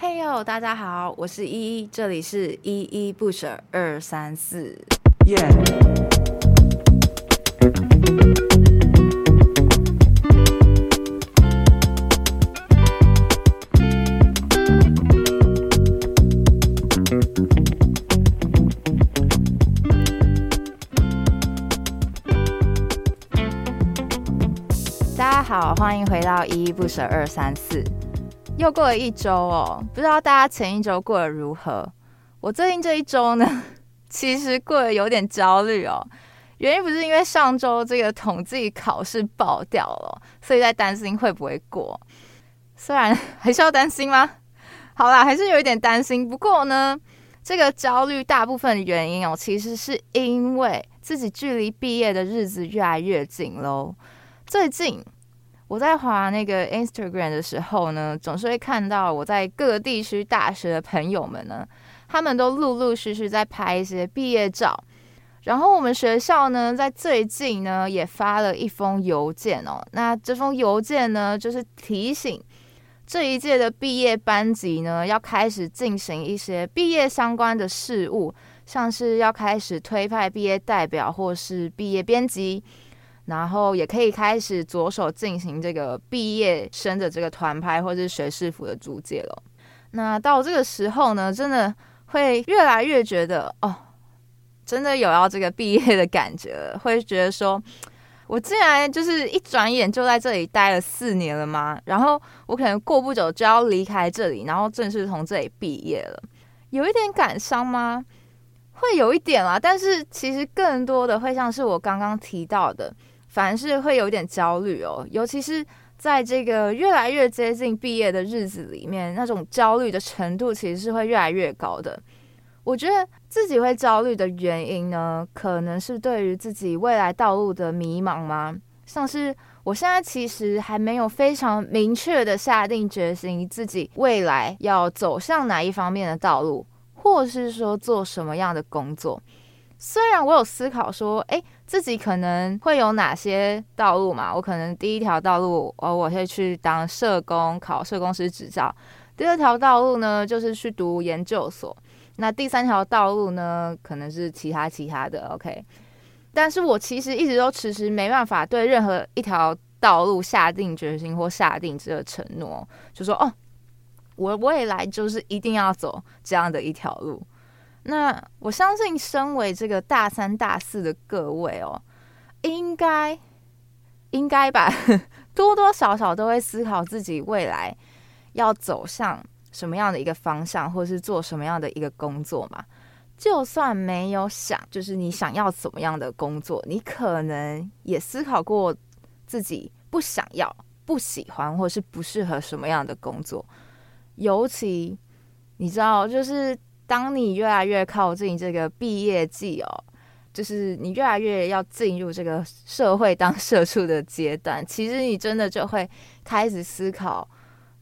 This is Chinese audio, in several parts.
嘿哟，大家好，我是依依，这里是依依不舍二三四。耶大家好，欢迎回到依依不舍二三四。又过了一周哦，不知道大家前一周过得如何？我最近这一周呢，其实过得有点焦虑哦。原因不是因为上周这个统计考试爆掉了，所以在担心会不会过。虽然 还是要担心吗？好啦，还是有一点担心。不过呢，这个焦虑大部分的原因哦，其实是因为自己距离毕业的日子越来越近喽。最近。我在滑那个 Instagram 的时候呢，总是会看到我在各地区大学的朋友们呢，他们都陆陆续续在拍一些毕业照。然后我们学校呢，在最近呢也发了一封邮件哦。那这封邮件呢，就是提醒这一届的毕业班级呢，要开始进行一些毕业相关的事务，像是要开始推派毕业代表或是毕业编辑。然后也可以开始着手进行这个毕业生的这个团拍或者是学士服的租借了。那到这个时候呢，真的会越来越觉得哦，真的有要这个毕业的感觉了，会觉得说，我竟然就是一转眼就在这里待了四年了吗？然后我可能过不久就要离开这里，然后正式从这里毕业了，有一点感伤吗？会有一点啦，但是其实更多的会像是我刚刚提到的。反而是会有点焦虑哦，尤其是在这个越来越接近毕业的日子里面，那种焦虑的程度其实是会越来越高的。我觉得自己会焦虑的原因呢，可能是对于自己未来道路的迷茫吗？像是我现在其实还没有非常明确的下定决心，自己未来要走向哪一方面的道路，或是说做什么样的工作。虽然我有思考说，诶，自己可能会有哪些道路嘛？我可能第一条道路，哦，我会去当社工，考社工师执照；第二条道路呢，就是去读研究所；那第三条道路呢，可能是其他其他的。OK，但是我其实一直都迟迟没办法对任何一条道路下定决心或下定这个承诺，就说哦，我未来就是一定要走这样的一条路。那我相信，身为这个大三、大四的各位哦，应该应该吧，多多少少都会思考自己未来要走向什么样的一个方向，或是做什么样的一个工作嘛。就算没有想，就是你想要怎么样的工作，你可能也思考过自己不想要、不喜欢，或是不适合什么样的工作。尤其你知道，就是。当你越来越靠近这个毕业季哦，就是你越来越要进入这个社会当社畜的阶段，其实你真的就会开始思考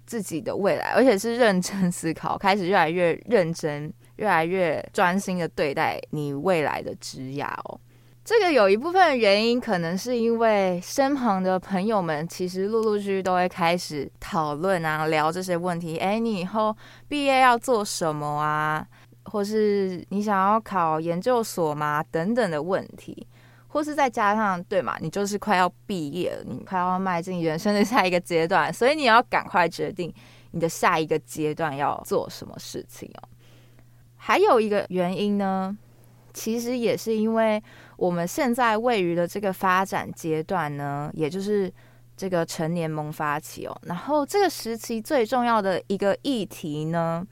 自己的未来，而且是认真思考，开始越来越认真，越来越专心的对待你未来的职涯哦。这个有一部分原因，可能是因为身旁的朋友们其实陆陆续续都会开始讨论啊，聊这些问题。哎，你以后毕业要做什么啊？或是你想要考研究所吗？等等的问题，或是再加上对嘛，你就是快要毕业了，你快要迈进人生的下一个阶段，所以你要赶快决定你的下一个阶段要做什么事情哦。还有一个原因呢，其实也是因为。我们现在位于的这个发展阶段呢，也就是这个成年萌发期哦。然后这个时期最重要的一个议题呢，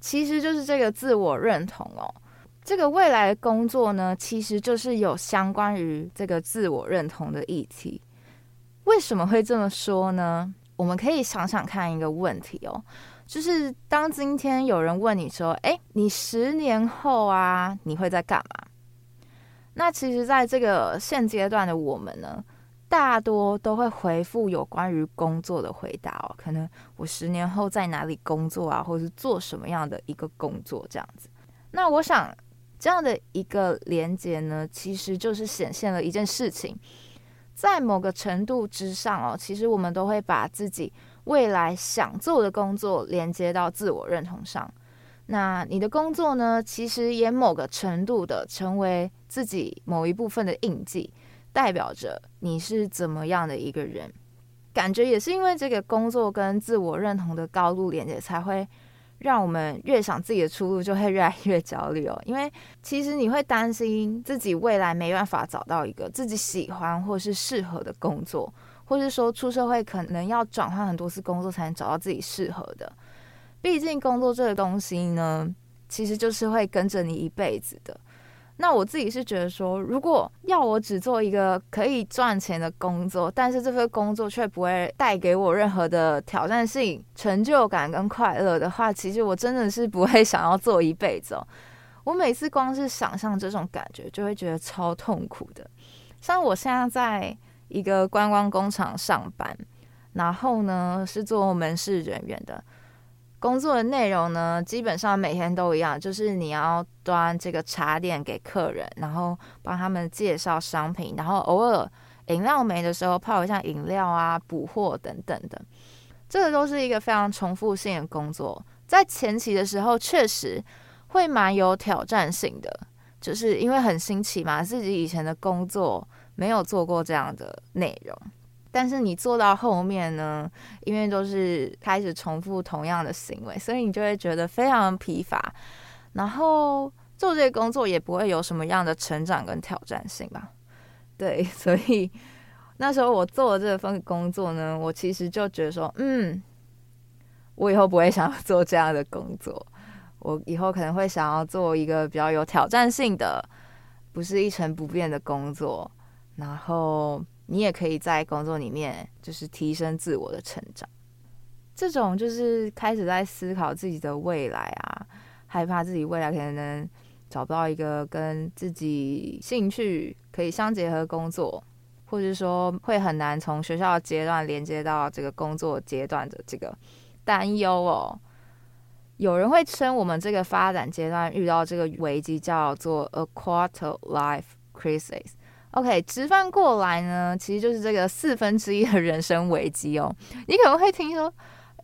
其实就是这个自我认同哦。这个未来的工作呢，其实就是有相关于这个自我认同的议题。为什么会这么说呢？我们可以想想看一个问题哦，就是当今天有人问你说：“哎，你十年后啊，你会在干嘛？”那其实，在这个现阶段的我们呢，大多都会回复有关于工作的回答哦。可能我十年后在哪里工作啊，或是做什么样的一个工作这样子。那我想，这样的一个连接呢，其实就是显现了一件事情，在某个程度之上哦，其实我们都会把自己未来想做的工作连接到自我认同上。那你的工作呢，其实也某个程度的成为自己某一部分的印记，代表着你是怎么样的一个人。感觉也是因为这个工作跟自我认同的高度连接，才会让我们越想自己的出路，就会越来越焦虑哦。因为其实你会担心自己未来没办法找到一个自己喜欢或是适合的工作，或是说出社会可能要转换很多次工作才能找到自己适合的。毕竟工作这个东西呢，其实就是会跟着你一辈子的。那我自己是觉得说，如果要我只做一个可以赚钱的工作，但是这份工作却不会带给我任何的挑战性、成就感跟快乐的话，其实我真的是不会 想要做一辈子哦。我每次光是想象这种感觉，就会觉得超痛苦的。像我现在在一个观光工厂上班，然后呢是做门市人员的。工作的内容呢，基本上每天都一样，就是你要端这个茶点给客人，然后帮他们介绍商品，然后偶尔饮料没的时候泡一下饮料啊，补货等等的。这个都是一个非常重复性的工作，在前期的时候确实会蛮有挑战性的，就是因为很新奇嘛，自己以前的工作没有做过这样的内容。但是你做到后面呢，因为都是开始重复同样的行为，所以你就会觉得非常疲乏，然后做这些工作也不会有什么样的成长跟挑战性吧？对，所以那时候我做的这份工作呢，我其实就觉得说，嗯，我以后不会想要做这样的工作，我以后可能会想要做一个比较有挑战性的，不是一成不变的工作，然后。你也可以在工作里面，就是提升自我的成长。这种就是开始在思考自己的未来啊，害怕自己未来可能找不到一个跟自己兴趣可以相结合工作，或者说会很难从学校阶段连接到这个工作阶段的这个担忧哦。有人会称我们这个发展阶段遇到这个危机叫做 a quarter life crisis。OK，直翻过来呢，其实就是这个四分之一的人生危机哦。你可能会听说，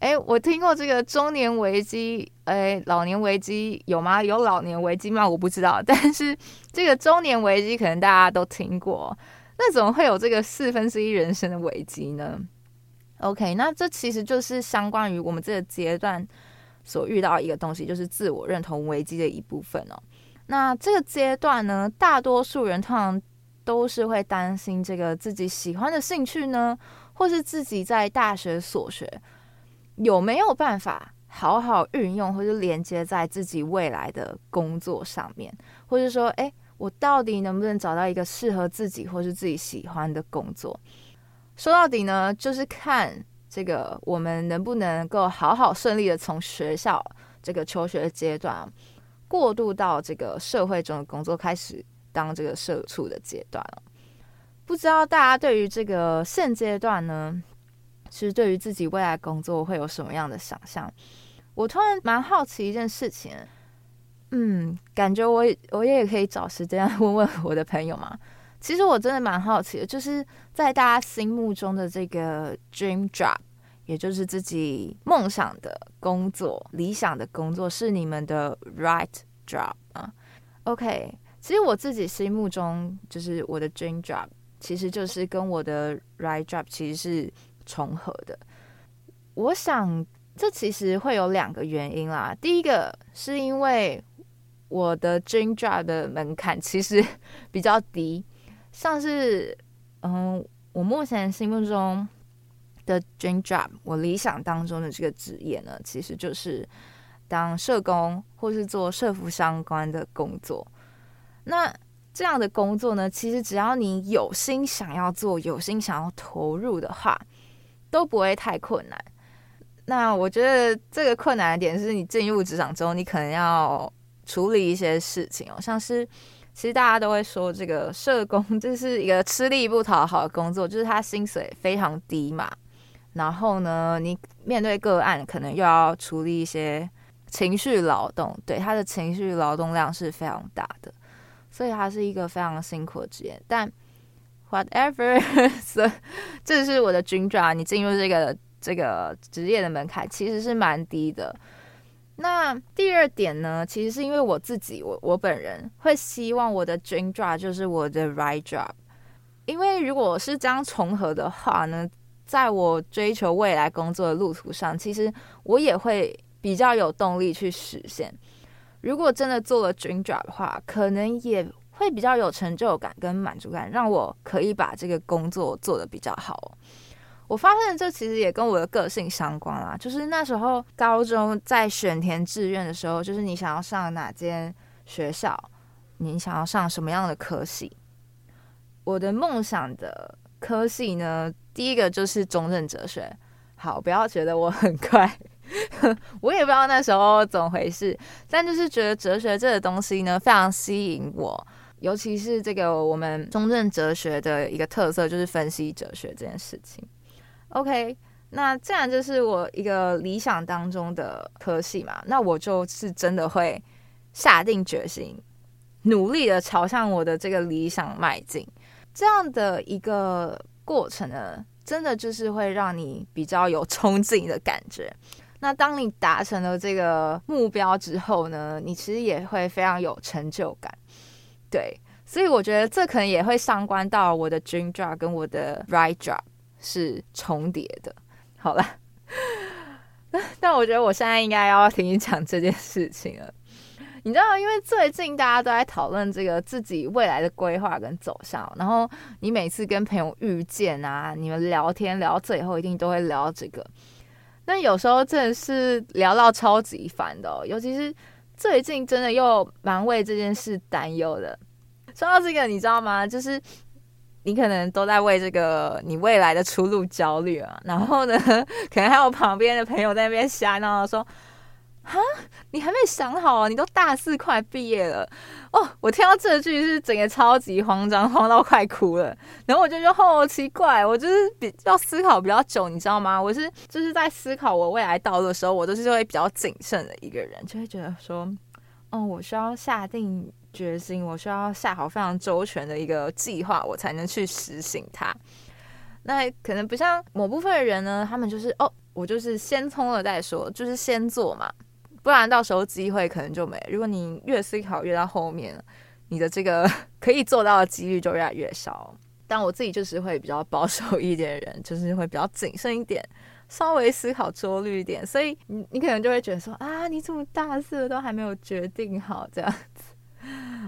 哎，我听过这个中年危机，哎，老年危机有吗？有老年危机吗？我不知道。但是这个中年危机可能大家都听过。那怎么会有这个四分之一人生的危机呢？OK，那这其实就是相关于我们这个阶段所遇到一个东西，就是自我认同危机的一部分哦。那这个阶段呢，大多数人通常都是会担心这个自己喜欢的兴趣呢，或是自己在大学所学有没有办法好好运用，或者连接在自己未来的工作上面，或者说，哎，我到底能不能找到一个适合自己或是自己喜欢的工作？说到底呢，就是看这个我们能不能够好好顺利的从学校这个求学阶段过渡到这个社会中的工作开始。当这个社畜的阶段了，不知道大家对于这个现阶段呢，其实对于自己未来工作会有什么样的想象？我突然蛮好奇一件事情，嗯，感觉我我也可以找时间问问我的朋友嘛。其实我真的蛮好奇的，就是在大家心目中的这个 dream job，也就是自己梦想的工作、理想的工作，是你们的 right job 啊？OK。其实我自己心目中就是我的 dream job，其实就是跟我的 right job 其实是重合的。我想这其实会有两个原因啦。第一个是因为我的 dream job 的门槛其实 比较低，像是嗯，我目前心目中的 dream job，我理想当中的这个职业呢，其实就是当社工或是做社福相关的工作。那这样的工作呢，其实只要你有心想要做，有心想要投入的话，都不会太困难。那我觉得这个困难的点是你进入职场之后，你可能要处理一些事情哦，像是其实大家都会说这个社工这是一个吃力不讨好的工作，就是他薪水非常低嘛。然后呢，你面对个案，可能又要处理一些情绪劳动，对，他的情绪劳动量是非常大的。所以它是一个非常辛苦的职业，但 whatever，这是我的 dream job。你进入这个这个职业的门槛其实是蛮低的。那第二点呢，其实是因为我自己，我我本人会希望我的 dream job 就是我的 right job，因为如果是这样重合的话呢，在我追求未来工作的路途上，其实我也会比较有动力去实现。如果真的做了 dream job 的话，可能也会比较有成就感跟满足感，让我可以把这个工作做得比较好。我发现这其实也跟我的个性相关啦，就是那时候高中在选填志愿的时候，就是你想要上哪间学校，你想要上什么样的科系。我的梦想的科系呢，第一个就是中正哲学。好，不要觉得我很快，我也不知道那时候怎么回事，但就是觉得哲学这个东西呢，非常吸引我，尤其是这个我们中正哲学的一个特色，就是分析哲学这件事情。OK，那这样就是我一个理想当中的科系嘛，那我就是真的会下定决心，努力的朝向我的这个理想迈进。这样的一个过程呢，真的就是会让你比较有冲劲的感觉。那当你达成了这个目标之后呢，你其实也会非常有成就感。对，所以我觉得这可能也会相关到我的 dream job 跟我的 right job。是重叠的，好了，但我觉得我现在应该要听你讲这件事情了。你知道，因为最近大家都在讨论这个自己未来的规划跟走向，然后你每次跟朋友遇见啊，你们聊天聊到最后一定都会聊这个。那有时候真的是聊到超级烦的，尤其是最近真的又蛮为这件事担忧的。说到这个，你知道吗？就是。你可能都在为这个你未来的出路焦虑啊，然后呢，可能还有旁边的朋友在那边瞎闹说：“哈，你还没想好啊？你都大四快毕业了哦！”我听到这句是整个超级慌张，慌到快哭了。然后我就觉得：“哦，奇怪，我就是比较思考比较久，你知道吗？我是就是在思考我未来道路的时候，我都是会比较谨慎的一个人，就会觉得说，哦，我需要下定。”决心，我需要下好非常周全的一个计划，我才能去实行它。那可能不像某部分的人呢，他们就是哦，我就是先冲了再说，就是先做嘛，不然到时候机会可能就没。如果你越思考越到后面，你的这个 可以做到的几率就越来越少。但我自己就是会比较保守一点的人，就是会比较谨慎一点，稍微思考周虑一点。所以你你可能就会觉得说啊，你这么大事都还没有决定好这样子。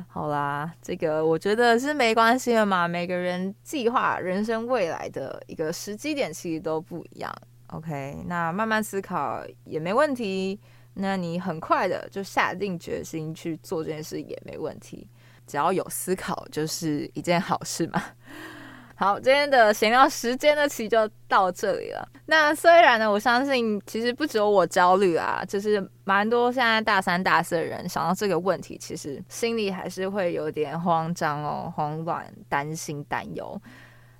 好啦，这个我觉得是没关系的嘛。每个人计划人生未来的一个时机点其实都不一样。OK，那慢慢思考也没问题。那你很快的就下定决心去做这件事也没问题。只要有思考就是一件好事嘛。好，今天的闲聊时间呢，其实就到这里了。那虽然呢，我相信其实不只有我焦虑啊，就是蛮多现在大三、大四的人想到这个问题，其实心里还是会有点慌张哦、慌乱、担心、担忧。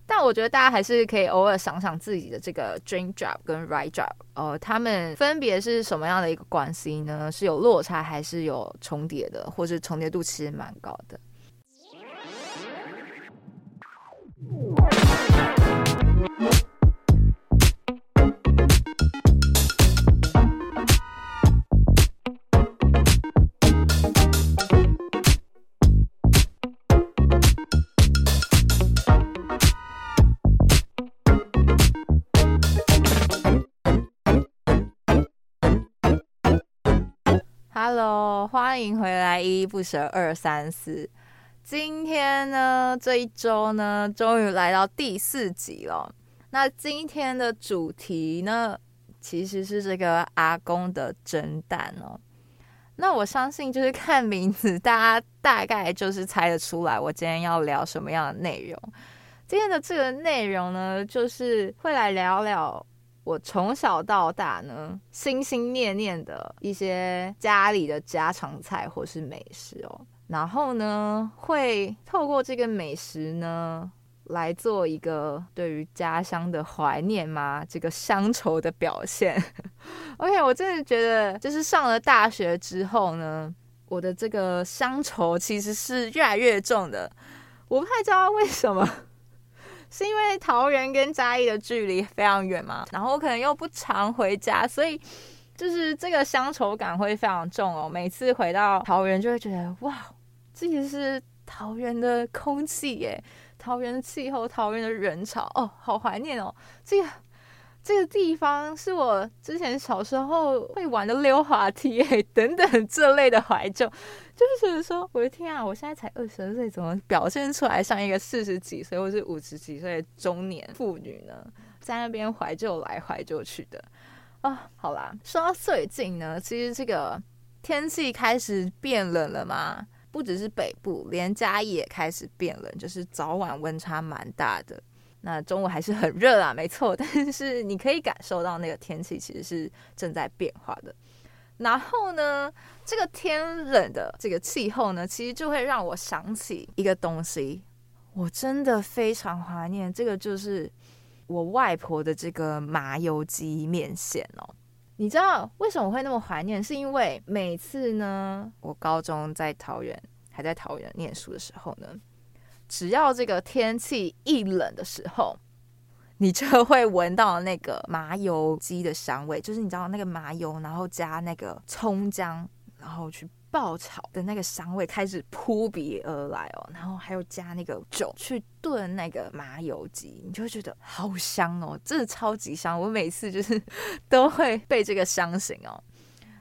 但我觉得大家还是可以偶尔想想自己的这个 dream job 跟 right job，呃，他们分别是什么样的一个关系呢？是有落差还是有重叠的，或是重叠度其实蛮高的？Hello，欢迎回来，依依不舍二三四。今天呢，这一周呢，终于来到第四集了。那今天的主题呢，其实是这个阿公的蒸蛋哦。那我相信，就是看名字，大家大概就是猜得出来，我今天要聊什么样的内容。今天的这个内容呢，就是会来聊聊我从小到大呢，心心念念的一些家里的家常菜或是美食哦。然后呢，会透过这个美食呢，来做一个对于家乡的怀念吗？这个乡愁的表现。OK，我真的觉得，就是上了大学之后呢，我的这个乡愁其实是越来越重的。我不太知道为什么，是因为桃园跟嘉义的距离非常远嘛，然后我可能又不常回家，所以就是这个乡愁感会非常重哦。每次回到桃园，就会觉得哇，这也是桃园的空气耶，桃园的气候，桃园的人潮哦，好怀念哦，这个。这个地方是我之前小时候会玩的溜滑梯，诶，等等这类的怀旧，就是说，我的天啊，我现在才二十二岁，怎么表现出来像一个四十几岁或是五十几岁的中年妇女呢？在那边怀旧来怀旧去的啊，好啦，说到最近呢，其实这个天气开始变冷了嘛，不只是北部，连嘉义也开始变冷，就是早晚温差蛮大的。那中午还是很热啊，没错，但是你可以感受到那个天气其实是正在变化的。然后呢，这个天冷的这个气候呢，其实就会让我想起一个东西，我真的非常怀念。这个就是我外婆的这个麻油鸡面线哦。你知道为什么会那么怀念？是因为每次呢，我高中在桃园，还在桃园念书的时候呢。只要这个天气一冷的时候，你就会闻到那个麻油鸡的香味，就是你知道那个麻油，然后加那个葱姜，然后去爆炒的那个香味开始扑鼻而来哦，然后还有加那个酒去炖那个麻油鸡，你就会觉得好香哦，真的超级香，我每次就是都会被这个香醒哦。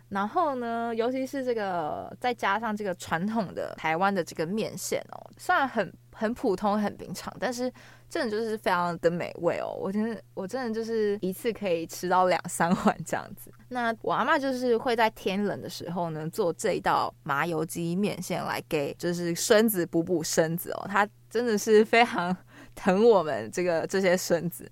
然后呢，尤其是这个再加上这个传统的台湾的这个面线哦，虽然很很普通、很平常，但是真的就是非常的美味哦。我真的我真的就是一次可以吃到两三碗这样子。那我阿嬷就是会在天冷的时候呢，做这一道麻油鸡面线来给就是孙子补补身子哦。她真的是非常疼我们这个这些孙子。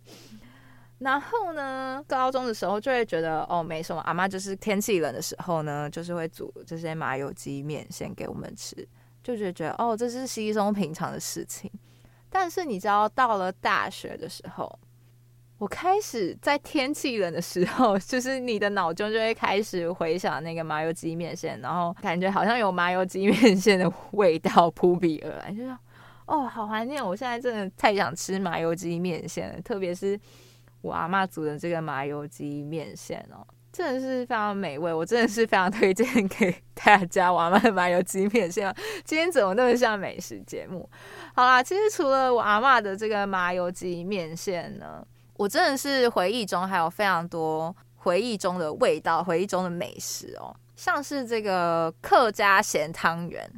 然后呢，高中的时候就会觉得哦，没什么。阿妈就是天气冷的时候呢，就是会煮这些麻油鸡面线给我们吃，就觉得觉哦，这是稀松平常的事情。但是你知道，到了大学的时候，我开始在天气冷的时候，就是你的脑中就会开始回想那个麻油鸡面线，然后感觉好像有麻油鸡面线的味道扑鼻而来，就说哦，好怀念！我现在真的太想吃麻油鸡面线了，特别是。我阿妈煮的这个麻油鸡面线哦，真的是非常美味，我真的是非常推荐给 大家。我阿嬷的麻油鸡面线，今天怎么那么像美食节目？好啦，其实除了我阿嬷的这个麻油鸡面线呢，我真的是回忆中还有非常多回忆中的味道，回忆中的美食哦，像是这个客家咸汤圆，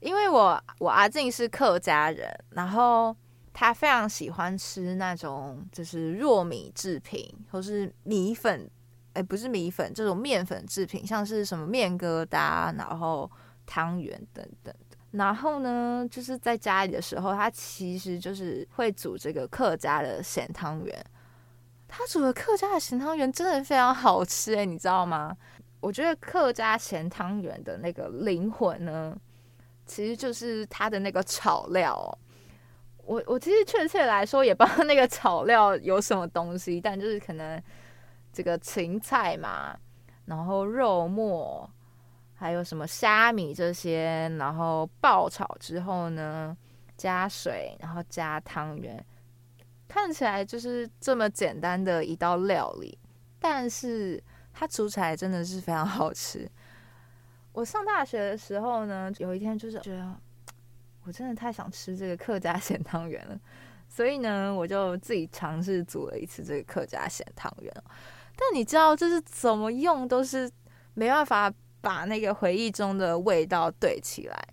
因为我我阿静是客家人，然后。他非常喜欢吃那种就是糯米制品，或是米粉，哎，不是米粉，这种面粉制品，像是什么面疙瘩，然后汤圆等等。然后呢，就是在家里的时候，他其实就是会煮这个客家的咸汤圆。他煮的客家的咸汤圆真的非常好吃，哎，你知道吗？我觉得客家咸汤圆的那个灵魂呢，其实就是它的那个炒料。我我其实确切来说也不知道那个炒料有什么东西，但就是可能这个芹菜嘛，然后肉末，还有什么虾米这些，然后爆炒之后呢，加水，然后加汤圆，看起来就是这么简单的一道料理，但是它煮起来真的是非常好吃。我上大学的时候呢，有一天就是觉得。我真的太想吃这个客家咸汤圆了，所以呢，我就自己尝试煮了一次这个客家咸汤圆。但你知道，就是怎么用都是没办法把那个回忆中的味道对起来。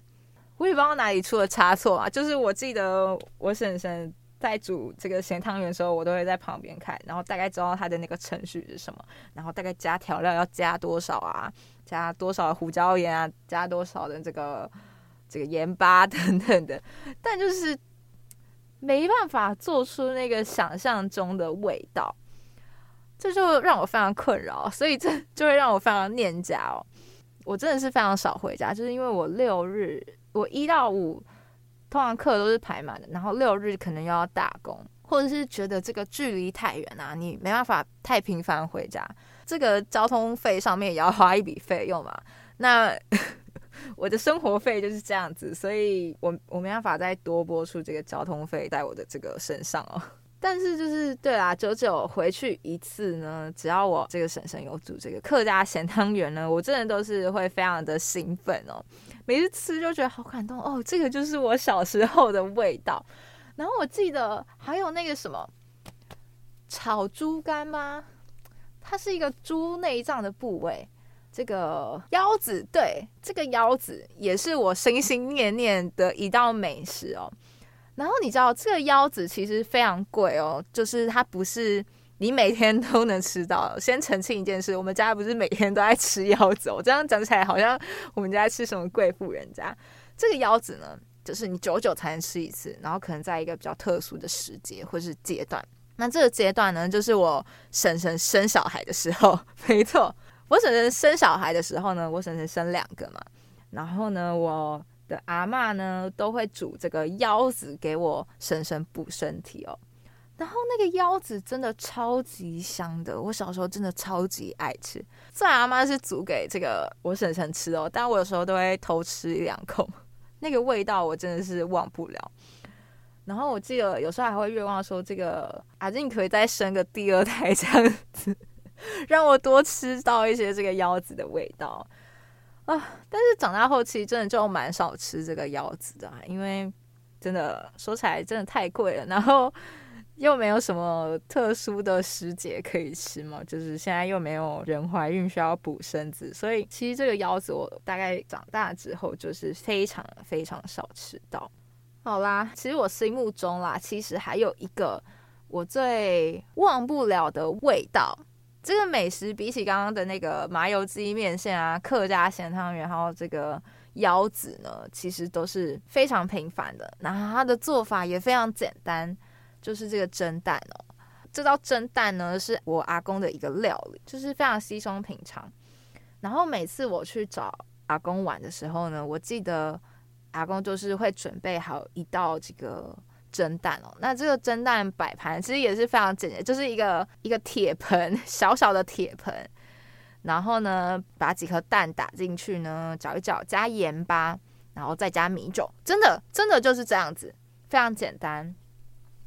我也不知道哪里出了差错啊。就是我记得我婶婶在煮这个咸汤圆的时候，我都会在旁边看，然后大概知道它的那个程序是什么，然后大概加调料要加多少啊，加多少胡椒盐啊，加多少的这个。这个盐巴 等等的，但就是没办法做出那个想象中的味道，这就让我非常困扰，所以这就会让我非常念家哦。我真的是非常少回家，就是因为我六日我一到五通常课都是排满的，然后六日可能又要打工，或者是觉得这个距离太远啊，你没办法太频繁回家，这个交通费上面也要花一笔费用嘛，那。我的生活费就是这样子，所以我我没办法再多拨出这个交通费在我的这个身上哦。但是就是对啦，久久回去一次呢，只要我这个婶婶有煮这个客家咸汤圆呢，我真的都是会非常的兴奋哦。每次吃就觉得好感动哦，这个就是我小时候的味道。然后我记得还有那个什么炒猪肝吗？它是一个猪内脏的部位，这个腰子，对，这个腰子也是我心心念念的一道美食哦。然后你知道这个腰子其实非常贵哦，就是它不是你每天都能吃到。先澄清一件事，我们家不是每天都在吃腰子哦。这样讲起来好像我们家吃什么贵妇人家。这个腰子呢，就是你久久才能吃一次，然后可能在一个比较特殊的时节或是阶段。那这个阶段呢，就是我婶婶生小孩的时候。没错，我婶婶生小孩的时候呢，我婶婶生两个嘛，然后呢，我。阿嬷呢，都会煮这个腰子给我婶婶补身体哦。然后那个腰子真的超级香的，我小时候真的超级爱吃。虽然阿嬷是煮给这个我婶婶吃哦，但我有时候都会偷吃一两口，那个味道我真的是忘不了。然后我记得有时候还会愿望说，这个阿静可以再生个第二胎这样子，让我多吃到一些这个腰子的味道。啊！但是长大后其实真的就蛮少吃这个腰子的，因为真的说起来真的太贵了，然后又没有什么特殊的时节可以吃嘛，就是现在又没有人怀孕需要补身子，所以其实这个腰子我大概长大之后就是非常非常少吃到。好啦，其实我心目中啦，其实还有一个我最忘不了的味道。这个美食比起刚刚的那个麻油鸡面线啊、客家咸汤圆，还有这个腰子呢，其实都是非常平凡的。然后它的做法也非常简单，就是这个蒸蛋哦。这道蒸蛋呢，是我阿公的一个料理，就是非常稀松平常。然后每次我去找阿公玩的时候呢，我记得阿公就是会准备好一道这个。蒸蛋哦，那这个蒸蛋摆盘其实也是非常简单，就是一个一个铁盆，小小的铁盆，然后呢，把几颗蛋打进去呢，搅一搅，加盐巴，然后再加米酒，真的真的就是这样子，非常简单。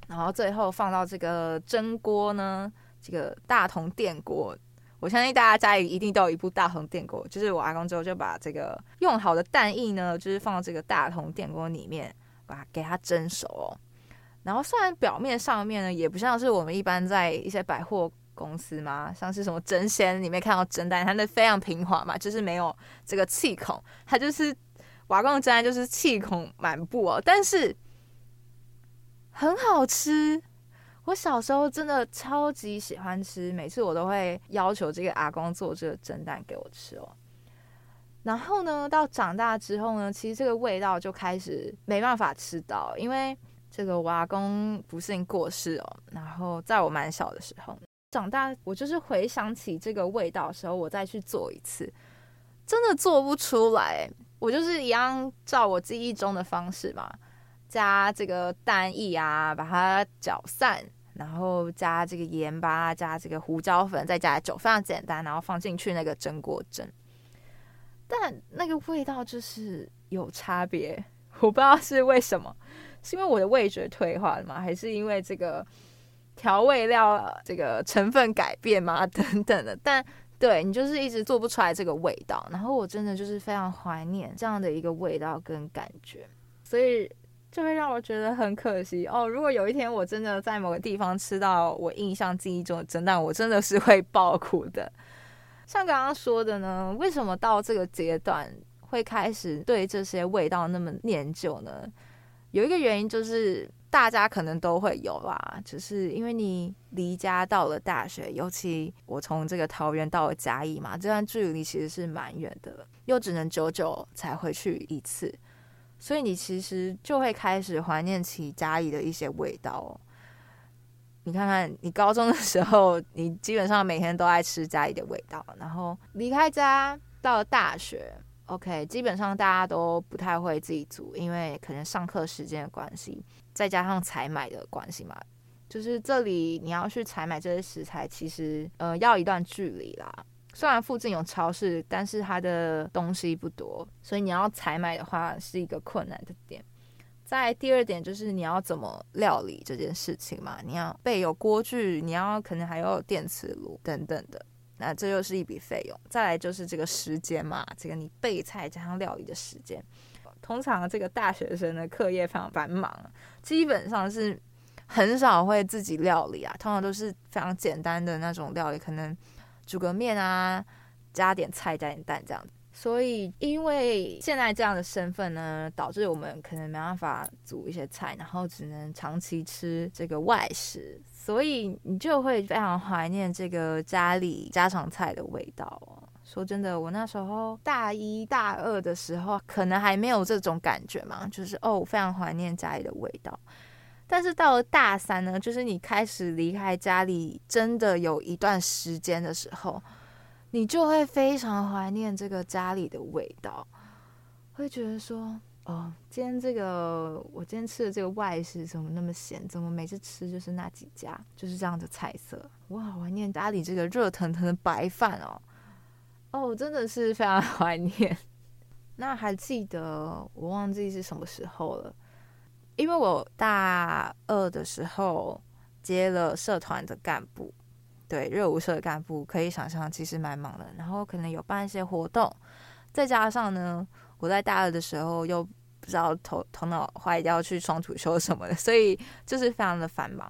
然后最后放到这个蒸锅呢，这个大同电锅，我相信大家家里一定都有一部大同电锅，就是我阿公之后就把这个用好的蛋液呢，就是放到这个大同电锅里面，把它给它蒸熟哦。然后虽然表面上面呢，也不像是我们一般在一些百货公司嘛，像是什么争鲜里面看到蒸蛋，它那非常平滑嘛，就是没有这个气孔，它就是瓦罐蒸蛋就是气孔满布哦，但是很好吃。我小时候真的超级喜欢吃，每次我都会要求这个阿公做这个蒸蛋给我吃哦。然后呢，到长大之后呢，其实这个味道就开始没办法吃到，因为。这个我阿公不幸过世哦，然后在我蛮小的时候，长大我就是回想起这个味道的时候，我再去做一次，真的做不出来。我就是一样照我记忆中的方式嘛，加这个蛋液啊，把它搅散，然后加这个盐巴，加这个胡椒粉，再加酒，非常简单，然后放进去那个蒸锅蒸。但那个味道就是有差别，我不知道是为什么。是因为我的味觉退化了吗？还是因为这个调味料这个成分改变吗？等等的，但对你就是一直做不出来这个味道。然后我真的就是非常怀念这样的一个味道跟感觉，所以就会让我觉得很可惜哦。如果有一天我真的在某个地方吃到我印象记忆中的蒸蛋，我真的是会爆哭的。像刚刚说的呢，为什么到这个阶段会开始对这些味道那么念旧呢？有一个原因就是大家可能都会有啦，就是因为你离家到了大学，尤其我从这个桃园到了嘉义嘛，这段距离其实是蛮远的，又只能久久才回去一次，所以你其实就会开始怀念起嘉义的一些味道。你看看，你高中的时候，你基本上每天都爱吃嘉义的味道，然后离开家到了大学。OK，基本上大家都不太会自己煮，因为可能上课时间的关系，再加上采买的关系嘛，就是这里你要去采买这些食材，其实呃要一段距离啦，虽然附近有超市，但是它的东西不多，所以你要采买的话是一个困难的点。再第二点就是你要怎么料理这件事情嘛，你要备有锅具，你要可能还有电磁炉等等的，那这又是一笔费用。再来就是这个时间嘛，这个你备菜加上料理的时间，通常这个大学生的课业非常繁忙，基本上是很少会自己料理啊，通常都是非常简单的那种料理，可能煮个面啊，加点菜加点蛋这样子。所以，因为现在这样的身份呢，导致我们可能没办法煮一些菜，然后只能长期吃这个外食，所以你就会非常怀念这个家里家常菜的味道。说真的，我那时候大一大二的时候，可能还没有这种感觉嘛，就是哦，非常怀念家里的味道。但是到了大三呢，就是你开始离开家里，真的有一段时间的时候。你就会非常怀念这个家里的味道，会觉得说，哦，今天这个我今天吃的这个外食怎么那么咸？怎么每次吃就是那几家，就是这样的菜色？我好怀念家里这个热腾腾的白饭哦，哦，真的是非常怀念。那还记得我忘记是什么时候了，因为我大二的时候接了社团的干部。对，热舞社的干部可以想象，其实蛮忙的。然后可能有办一些活动，再加上呢，我在大二的时候又不知道头头脑坏掉去双主修什么的，所以就是非常的繁忙。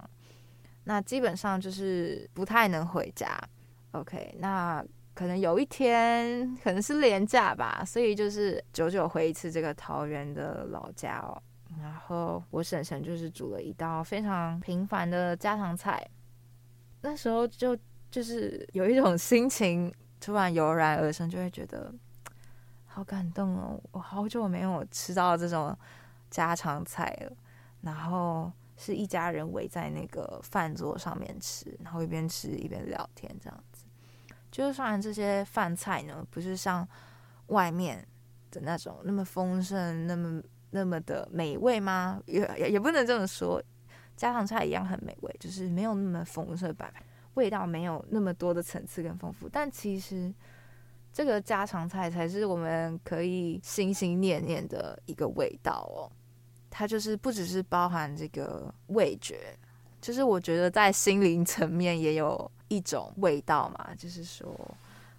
那基本上就是不太能回家。OK，那可能有一天可能是年假吧，所以就是久久回一次这个桃园的老家哦。然后我婶婶就是煮了一道非常平凡的家常菜。那时候就就是有一种心情突然油然而生，就会觉得好感动哦！我好久没有吃到这种家常菜了。然后是一家人围在那个饭桌上面吃，然后一边吃一边聊天，这样子。就是虽然这些饭菜呢，不是像外面的那种那么丰盛、那么那么的美味吗？也也也不能这么说。家常菜一样很美味，就是没有那么丰盛摆，味道没有那么多的层次跟丰富。但其实这个家常菜才是我们可以心心念念的一个味道哦。它就是不只是包含这个味觉，就是我觉得在心灵层面也有一种味道嘛。就是说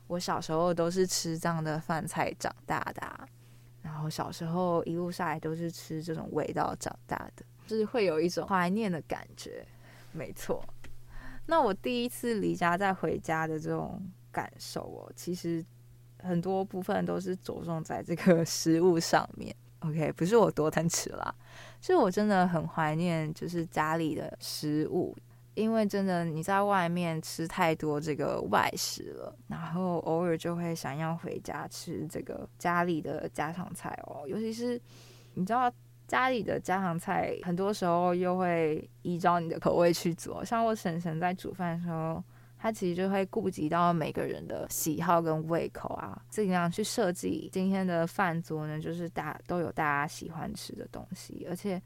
我小时候都是吃这样的饭菜长大的，然后小时候一路下来都是吃这种味道长大的。就是会有一种怀念的感觉，没错。那我第一次离家再回家的这种感受哦，其实很多部分都是着重在这个 食物上面。OK，不是我多贪吃啦，是我真的很怀念就是家里的食物，因为真的你在外面吃太多这个外食了，然后偶尔就会想要回家吃这个家里的家常菜哦，尤其是你知道。家里的家常菜，很多时候又会依照你的口味去做。像我婶婶在煮饭的时候，他其实就会顾及到每个人的喜好跟胃口啊，尽量去设计今天的饭桌呢，就是大都有大家喜欢吃的东西，而且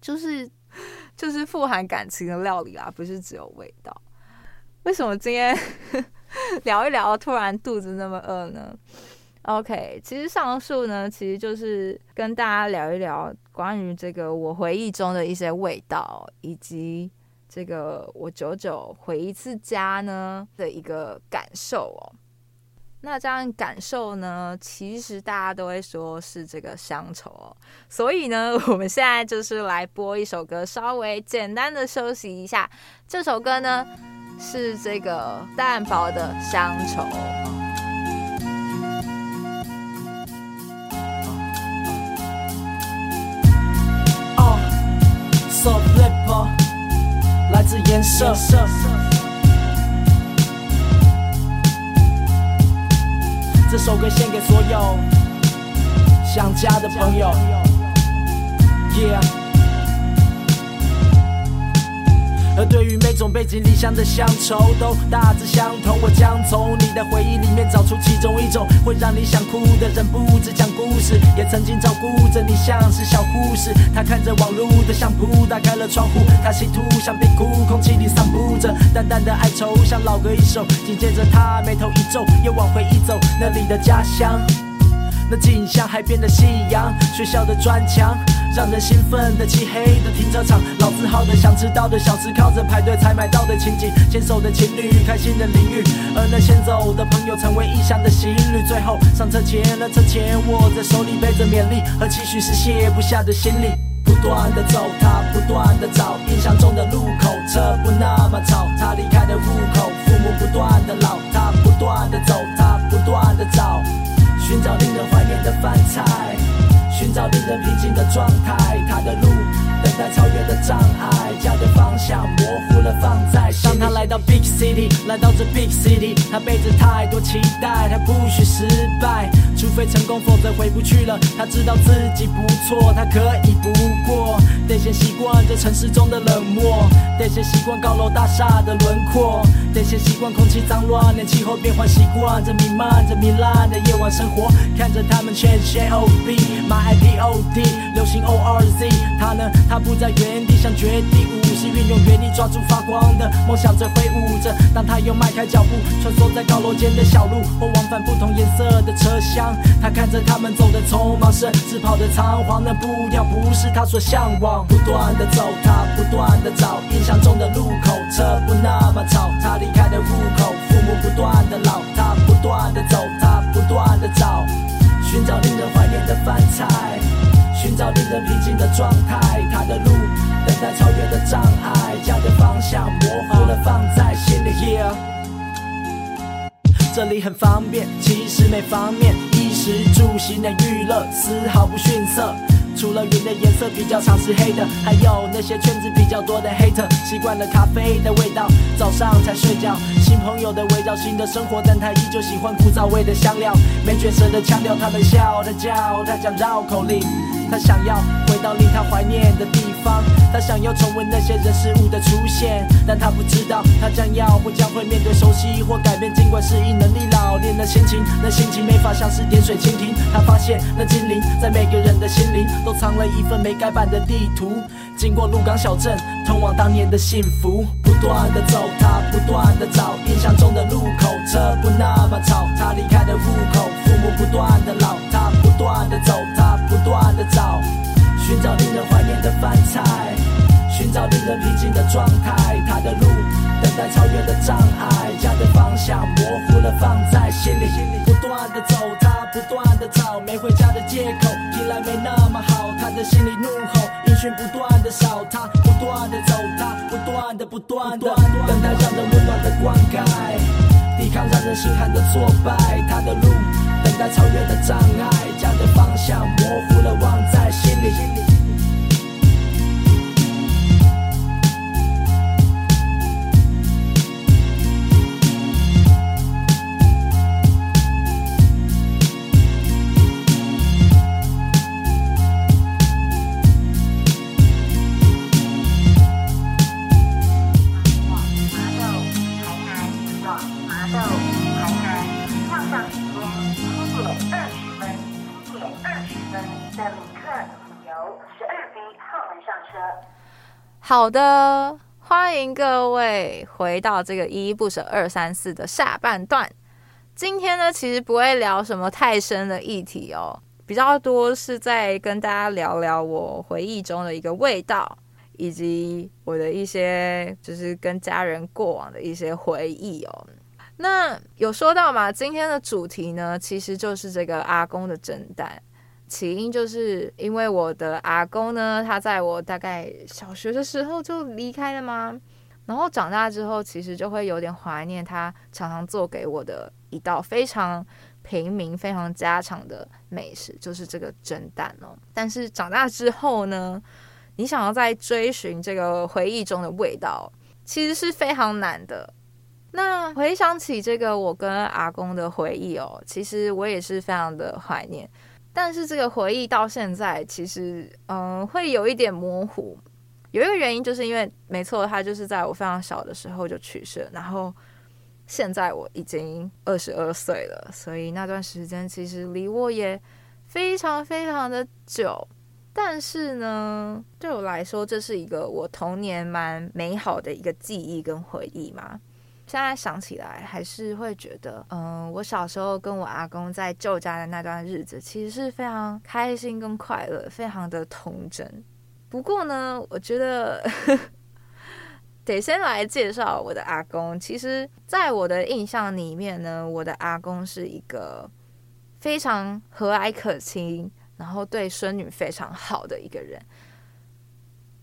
就是 就是富含感情的料理啊，不是只有味道。为什么今天 聊一聊，突然肚子那么饿呢？OK，其实上述呢，其实就是跟大家聊一聊关于这个我回忆中的一些味道，以及这个我久久回一次家呢的一个感受哦。那这样感受呢，其实大家都会说是这个乡愁哦。所以呢，我们现在就是来播一首歌，稍微简单的休息一下。这首歌呢是这个蛋堡的乡愁。自颜色。这首歌献给所有想家的朋友。Yeah。而对于每种背井离乡的乡愁，都大致相同。我将从你的回忆里面找出其中一种，会让你想哭的人不止讲故事，也曾经照顾着你，像是小护士。他看着网路的相簿，打开了窗户，他企图想别哭，空气里散布着淡淡的哀愁，像老歌一首。紧接着他眉头一皱，又往回忆走，那里的家乡。那景象，海边的夕阳，学校的砖墙，让人兴奋的漆黑的停车场，老字号的想吃到的小吃，靠着排队才买到的情景，牵手的情侣，开心的淋浴，而那先走的朋友成为异乡的行旅，最后上车前，那车前握在手里背着勉励和期许是卸不下的行李，不断的走，他不断的找，印象中的路口，车不那么吵，他离开的路口，父母不断的老，他不断的走，他不断的找。寻找令人怀念的饭菜，找令人平静的状态。他的路，在超越的障碍，家的方向模糊了，放在心。当他来到 Big City，来到这 Big City，他背着太多期待，他不许失败，除非成功，否则回不去了。他知道自己不错，他可以不过，得先习惯这城市中的冷漠，得先习惯高楼大厦的轮廓。得先习惯空气脏乱，连气候变换，习惯着弥漫着糜烂的夜晚生活，看着他们 change O B my I P O D 流行 O R Z，他呢？他不在原地，像绝地武士运用原力抓住发光的梦想着挥舞着。当他又迈开脚步，穿梭在高楼间的小路，或往返不同颜色的车厢，他看着他们走的匆忙，甚至跑的仓皇，那步调不是他所向往。不断的走，他不断的找，印象中的路口，车不那么吵，他离开的路口，父母不断的老，他不断的走，他不断的找，寻找令人怀念的饭菜，寻找令人平静的状态。他的路，等待超越的障碍，家的方向模糊了，放在心里。Yeah，这里很方便，其实每方面，衣食住行的娱乐丝毫不逊色。除了云的颜色比较常是黑的，还有那些圈子比较多的 hater，习惯了咖啡的味道，早上才睡觉。新朋友的围绕，新的生活，但他依旧喜欢枯燥味的香料。没角色的腔调，他们笑，的叫，他讲绕口令。他想要回到令他怀念的地方，他想要重温那些人事物的出现，但他不知道他将要或将会面对熟悉或改变。尽管适应能力老练的心情，那心情没法像是点水蜻蜓。他发现那精灵在每个人的心灵都藏了一份没改版的地图。经过鹿港小镇，通往当年的幸福。不断的走，他不断的找，印象中的路口，车不那么吵。他离开的户口，父母不断的老，他不断的走，他不断的找，寻找令人怀念的饭菜，寻找令人平静的状态。他的路，等待超越的障碍，家的方向模糊了，放在心里。不断的走，他不断的找，没回家的借口，听来没那么好。他的心里怒吼，音讯不断的少，他不断的走，他不断的不断的等待，让人温暖的灌溉，抵抗让人心寒的挫败。他的路。那超越的障碍，家的方向模糊了，忘在心里。好的，欢迎各位回到这个依依不舍二三四的下半段。今天呢，其实不会聊什么太深的议题哦，比较多是在跟大家聊聊我回忆中的一个味道，以及我的一些就是跟家人过往的一些回忆哦。那有说到嘛，今天的主题呢，其实就是这个阿公的圣诞。起因就是因为我的阿公呢，他在我大概小学的时候就离开了嘛，然后长大之后，其实就会有点怀念他常常做给我的一道非常平民、非常家常的美食，就是这个蒸蛋哦。但是长大之后呢，你想要再追寻这个回忆中的味道，其实是非常难的。那回想起这个我跟阿公的回忆哦，其实我也是非常的怀念。但是这个回忆到现在，其实嗯，会有一点模糊，有一个原因，就是因为没错，他就是在我非常小的时候就去世，然后现在我已经二十二岁了，所以那段时间其实离我也非常非常的久。但是呢，对我来说，这是一个我童年蛮美好的一个记忆跟回忆嘛。现在想起来，还是会觉得，嗯，我小时候跟我阿公在旧家的那段日子，其实是非常开心跟快乐，非常的童真。不过呢，我觉得 得先来介绍我的阿公。其实，在我的印象里面呢，我的阿公是一个非常和蔼可亲。然后对孙女非常好的一个人，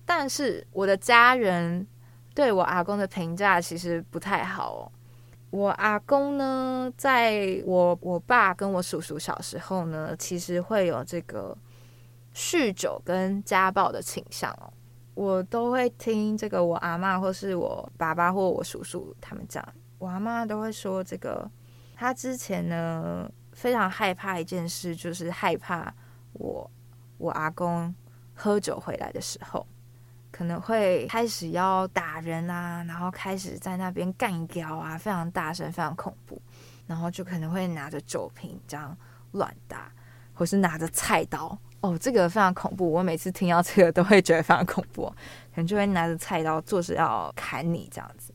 但是我的家人对我阿公的评价其实不太好哦。我阿公呢，在我我爸跟我叔叔小时候呢，其实会有这个酗酒跟家暴的倾向哦。我都会听这个我阿妈或是我爸爸或我叔叔他们讲，我阿妈都会说这个，他之前呢非常害怕一件事，就是害怕。我我阿公喝酒回来的时候，可能会开始要打人啊，然后开始在那边干掉啊，非常大声，非常恐怖。然后就可能会拿着酒瓶这样乱打，或是拿着菜刀。哦，这个非常恐怖。我每次听到这个都会觉得非常恐怖，可能就会拿着菜刀，坐着要砍你这样子。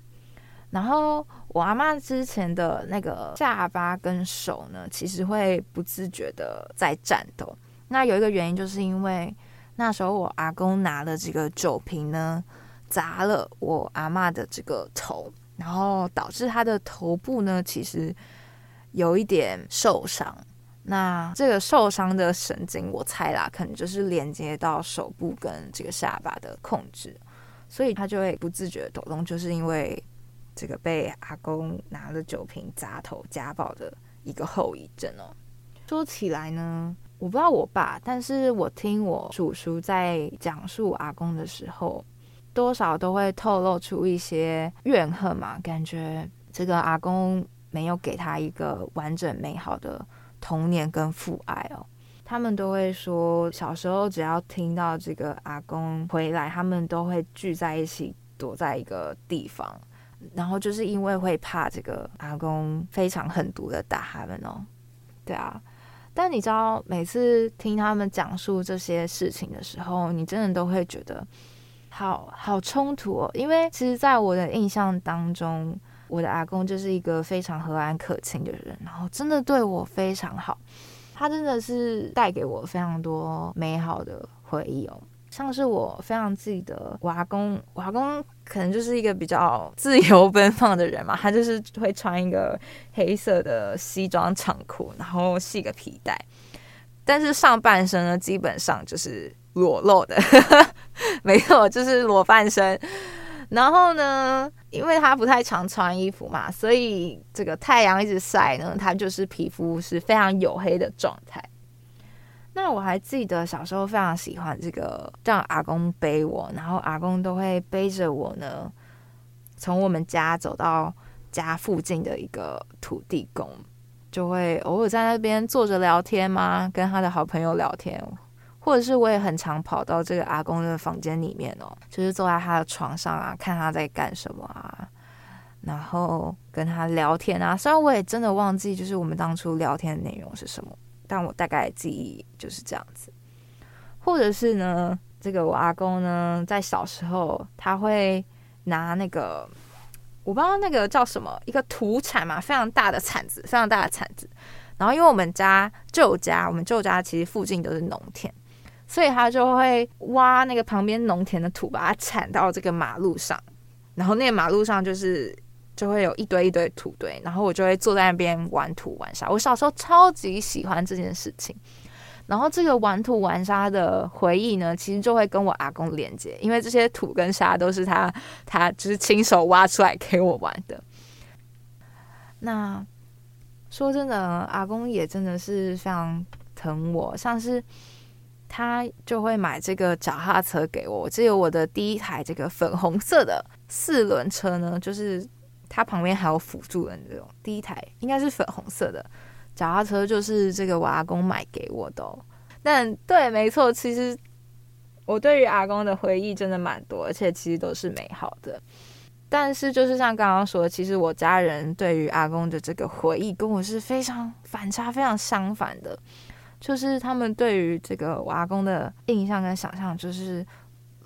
然后我阿妈之前的那个下巴跟手呢，其实会不自觉的在颤抖。那有一个原因，就是因为那时候我阿公拿了这个酒瓶呢，砸了我阿嬷的这个头，然后导致她的头部呢，其实有一点受伤。那这个受伤的神经，我猜啦，可能就是连接到手部跟这个下巴的控制，所以他就会不自觉抖动，就是因为这个被阿公拿了酒瓶砸头家暴的一个后遗症哦。说起来呢。我不知道我爸，但是我听我叔叔在讲述阿公的时候，多少都会透露出一些怨恨嘛，感觉这个阿公没有给他一个完整美好的童年跟父爱哦。他们都会说，小时候只要听到这个阿公回来，他们都会聚在一起，躲在一个地方，然后就是因为会怕这个阿公非常狠毒的打他们哦。对啊。但你知道，每次听他们讲述这些事情的时候，你真的都会觉得好好冲突哦。因为其实，在我的印象当中，我的阿公就是一个非常和蔼可亲的人，然后真的对我非常好。他真的是带给我非常多美好的回忆哦。像是我非常记得我阿公，我阿公可能就是一个比较自由奔放的人嘛，他就是会穿一个黑色的西装长裤，然后系个皮带，但是上半身呢基本上就是裸露的，没错，就是裸半身。然后呢，因为他不太常穿衣服嘛，所以这个太阳一直晒呢，他就是皮肤是非常黝黑的状态。那我还记得小时候非常喜欢这个让阿公背我，然后阿公都会背着我呢，从我们家走到家附近的一个土地公，就会偶尔在那边坐着聊天嘛，跟他的好朋友聊天，或者是我也很常跑到这个阿公的房间里面哦，就是坐在他的床上啊，看他在干什么啊，然后跟他聊天啊。虽然我也真的忘记，就是我们当初聊天的内容是什么。但我大概记忆就是这样子，或者是呢，这个我阿公呢，在小时候他会拿那个，我不知道那个叫什么，一个土铲嘛，非常大的铲子，非常大的铲子。然后因为我们家旧家，我们旧家其实附近都是农田，所以他就会挖那个旁边农田的土，把它铲到这个马路上，然后那个马路上就是。就会有一堆一堆土堆，然后我就会坐在那边玩土玩沙。我小时候超级喜欢这件事情，然后这个玩土玩沙的回忆呢，其实就会跟我阿公连接，因为这些土跟沙都是他他就是亲手挖出来给我玩的。那说真的，阿公也真的是非常疼我，像是他就会买这个脚踏车给我。我记得我的第一台这个粉红色的四轮车呢，就是。它旁边还有辅助的那种，第一台应该是粉红色的脚踏车，就是这个我阿公买给我的哦。但对，没错，其实我对于阿公的回忆真的蛮多，而且其实都是美好的。但是就是像刚刚说，其实我家人对于阿公的这个回忆跟我是非常反差、非常相反的。就是他们对于这个我阿公的印象跟想象，就是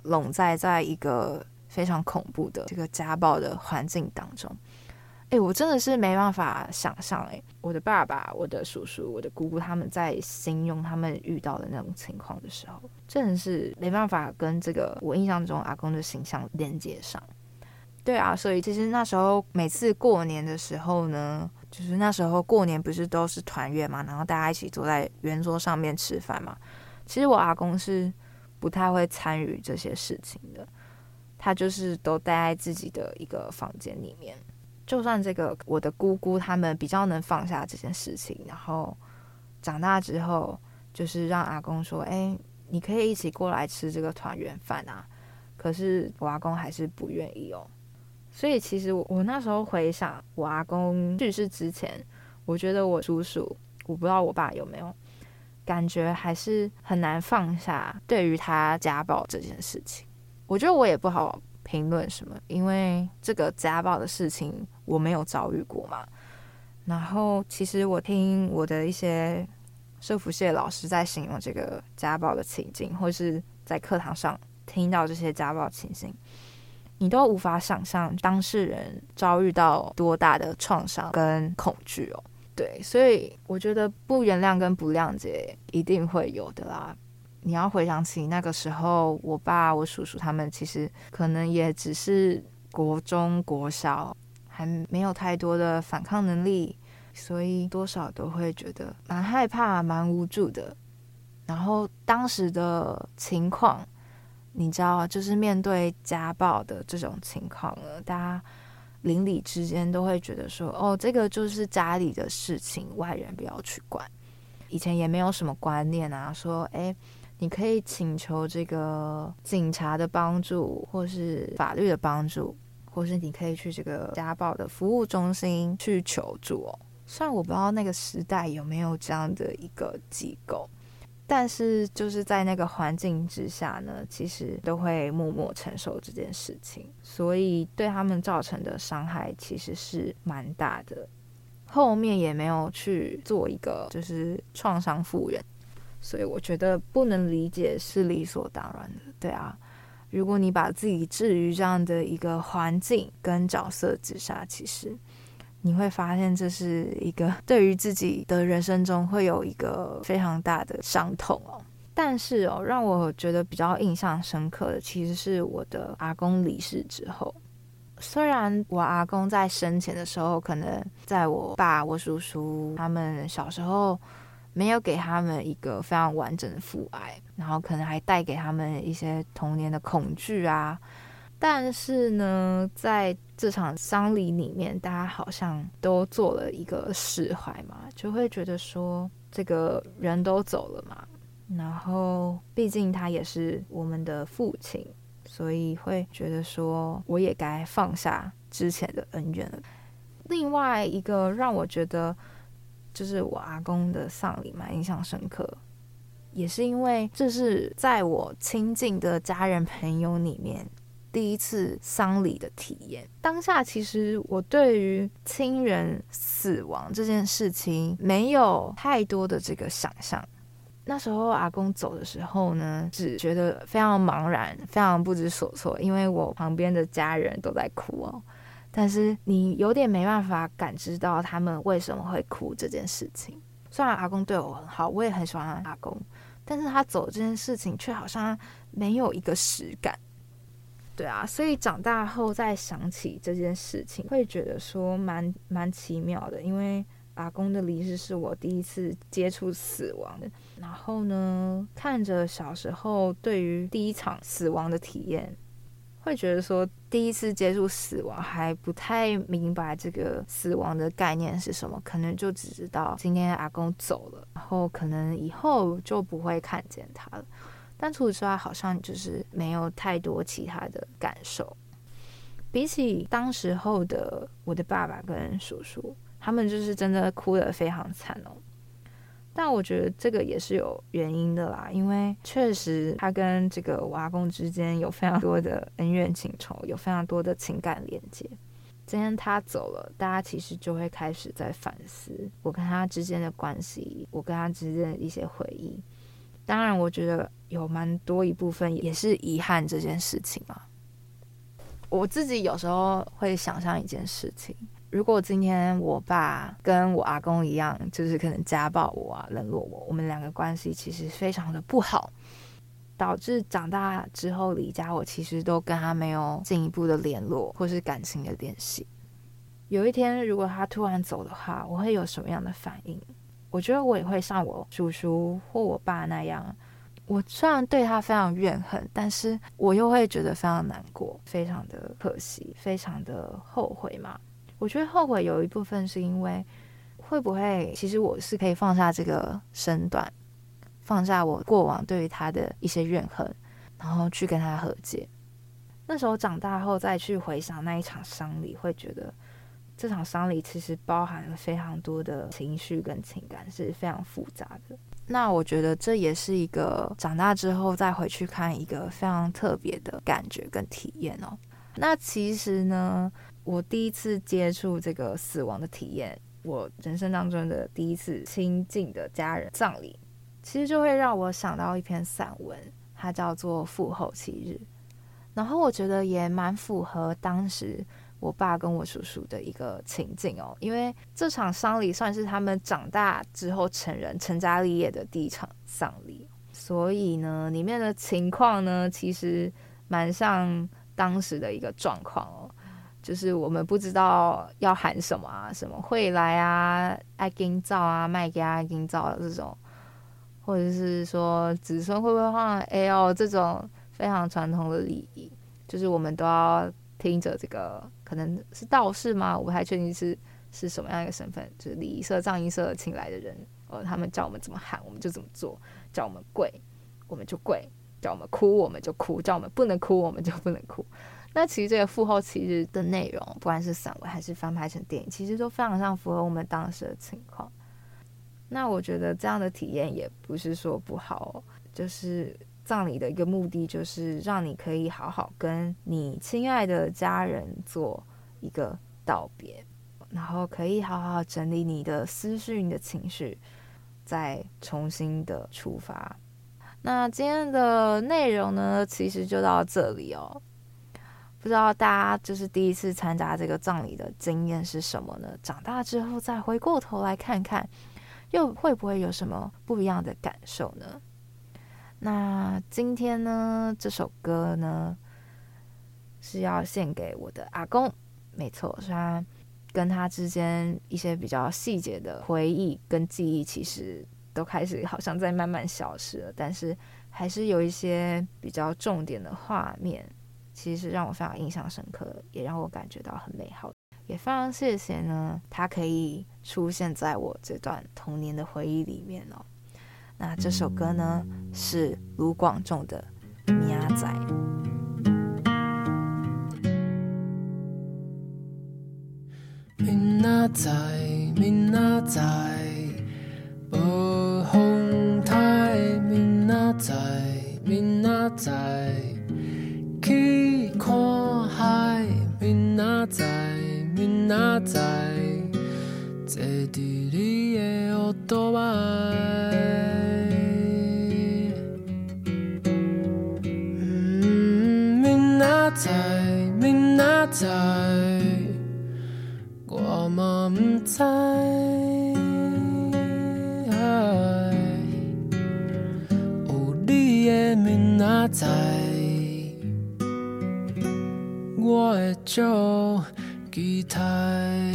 笼在在一个非常恐怖的这个家暴的环境当中。哎，我真的是没办法想象，哎，我的爸爸、我的叔叔、我的姑姑他们在形容他们遇到的那种情况的时候，真的是没办法跟这个我印象中阿公的形象连接上。对啊，所以其实那时候每次过年的时候呢，就是那时候过年不是都是团圆嘛，然后大家一起坐在圆桌上面吃饭嘛。其实我阿公是不太会参与这些事情的，他就是都待在自己的一个房间里面。就算这个我的姑姑他们比较能放下这件事情，然后长大之后就是让阿公说：“哎，你可以一起过来吃这个团圆饭啊。”可是我阿公还是不愿意哦。所以其实我我那时候回想我阿公去世之前，我觉得我叔叔，我不知道我爸有没有感觉还是很难放下对于他家暴这件事情。我觉得我也不好评论什么，因为这个家暴的事情我没有遭遇过嘛。然后其实我听我的一些社福系老师在形容这个家暴的情境，或是在课堂上听到这些家暴情形。你都无法想象当事人遭遇到多大的创伤跟恐惧哦。对，所以我觉得不原谅跟不谅解一定会有的啦。你要回想起那个时候，我爸、我叔叔他们其实可能也只是国中、国小，还没有太多的反抗能力，所以多少都会觉得蛮害怕、蛮无助的。然后当时的情况。你知道，就是面对家暴的这种情况了，大家邻里之间都会觉得说，哦，这个就是家里的事情，外人不要去管。以前也没有什么观念啊，说，诶，你可以请求这个警察的帮助，或是法律的帮助，或是你可以去这个家暴的服务中心去求助哦。虽然我不知道那个时代有没有这样的一个机构。但是就是在那个环境之下呢，其实都会默默承受这件事情，所以对他们造成的伤害其实是蛮大的。后面也没有去做一个就是创伤复原，所以我觉得不能理解是理所当然的。对啊，如果你把自己置于这样的一个环境跟角色之下，其实。你会发现这是一个对于自己的人生中会有一个非常大的伤痛哦。但是哦，让我觉得比较印象深刻的，其实是我的阿公离世之后。虽然我阿公在生前的时候，可能在我爸、我叔叔他们小时候没有给他们一个非常完整的父爱，然后可能还带给他们一些童年的恐惧啊。但是呢，在这场丧礼里面，大家好像都做了一个释怀嘛，就会觉得说，这个人都走了嘛，然后毕竟他也是我们的父亲，所以会觉得说，我也该放下之前的恩怨了。另外一个让我觉得，就是我阿公的丧礼蛮印象深刻，也是因为这是在我亲近的家人朋友里面。第一次丧礼的体验，当下其实我对于亲人死亡这件事情没有太多的这个想象。那时候阿公走的时候呢，只觉得非常茫然，非常不知所措，因为我旁边的家人都在哭哦。但是你有点没办法感知到他们为什么会哭这件事情。虽然阿公对我很好，我也很喜欢阿公，但是他走这件事情却好像没有一个实感。对啊，所以长大后再想起这件事情，会觉得说蛮蛮奇妙的。因为阿公的离世是我第一次接触死亡的，然后呢，看着小时候对于第一场死亡的体验，会觉得说第一次接触死亡还不太明白这个死亡的概念是什么，可能就只知道今天阿公走了，然后可能以后就不会看见他了。但除此之外，好像就是没有太多其他的感受。比起当时候的我的爸爸跟叔叔，他们就是真的哭得非常惨哦。但我觉得这个也是有原因的啦，因为确实他跟这个我阿公之间有非常多的恩怨情仇，有非常多的情感连接。今天他走了，大家其实就会开始在反思我跟他之间的关系，我跟他之间的一些回忆。当然，我觉得有蛮多一部分也是遗憾这件事情嘛。我自己有时候会想象一件事情：如果今天我爸跟我阿公一样，就是可能家暴我啊、冷落我，我们两个关系其实非常的不好。导致长大之后离家，我其实都跟他没有进一步的联络或是感情的联系。有一天，如果他突然走的话，我会有什么样的反应？我觉得我也会像我叔叔或我爸那样，我虽然对他非常怨恨，但是我又会觉得非常难过，非常的可惜，非常的后悔嘛。我觉得后悔有一部分是因为，会不会其实我是可以放下这个身段。放下我过往对于他的一些怨恨，然后去跟他和解。那时候长大后再去回想那一场丧礼，会觉得这场丧礼其实包含了非常多的情绪跟情感，是非常复杂的。那我觉得这也是一个长大之后再回去看一个非常特别的感觉跟体验哦。那其实呢，我第一次接触这个死亡的体验，我人生当中的第一次亲近的家人葬礼。其实就会让我想到一篇散文，它叫做《父后七日》，然后我觉得也蛮符合当时我爸跟我叔叔的一个情境哦，因为这场丧礼算是他们长大之后成人、成家立业的第一场丧礼，所以呢，里面的情况呢，其实蛮像当时的一个状况哦，就是我们不知道要喊什么啊，什么会来啊，爱金造啊，卖给爱金造的这种。或者是说子孙会不会换 L 这种非常传统的礼仪，就是我们都要听着这个，可能是道士吗？我不太确定是是什么样一个身份，就是礼仪社、葬仪社请来的人，呃，他们叫我们怎么喊，我们就怎么做；叫我们跪，我们就跪；叫我们哭，我们就哭；叫我们不能哭，我们就不能哭。那其实这个父后其实的内容，不管是散文还是翻拍成电影，其实都非常像符合我们当时的情况。那我觉得这样的体验也不是说不好，就是葬礼的一个目的，就是让你可以好好跟你亲爱的家人做一个道别，然后可以好好整理你的思绪、你的情绪，再重新的出发。那今天的内容呢，其实就到这里哦。不知道大家就是第一次参加这个葬礼的经验是什么呢？长大之后再回过头来看看。又会不会有什么不一样的感受呢？那今天呢，这首歌呢是要献给我的阿公，没错，虽然跟他之间一些比较细节的回忆跟记忆，其实都开始好像在慢慢消失了，但是还是有一些比较重点的画面，其实让我非常印象深刻，也让我感觉到很美好。也非常谢谢呢，他可以出现在我这段童年的回忆里面哦。那这首歌呢是卢广仲的《明仔》。明仔载，明仔载，无风台，明仔载，明仔载，明仔载，坐伫你的欧兜拜。嗯，明仔载，明仔载，我嘛不知。有你的明仔载，我会照。期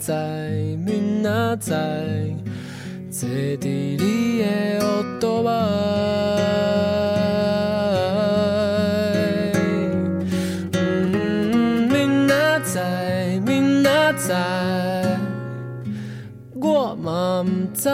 在明仔载坐伫你的摩托仔嗯明仔载明仔载我嘛毋知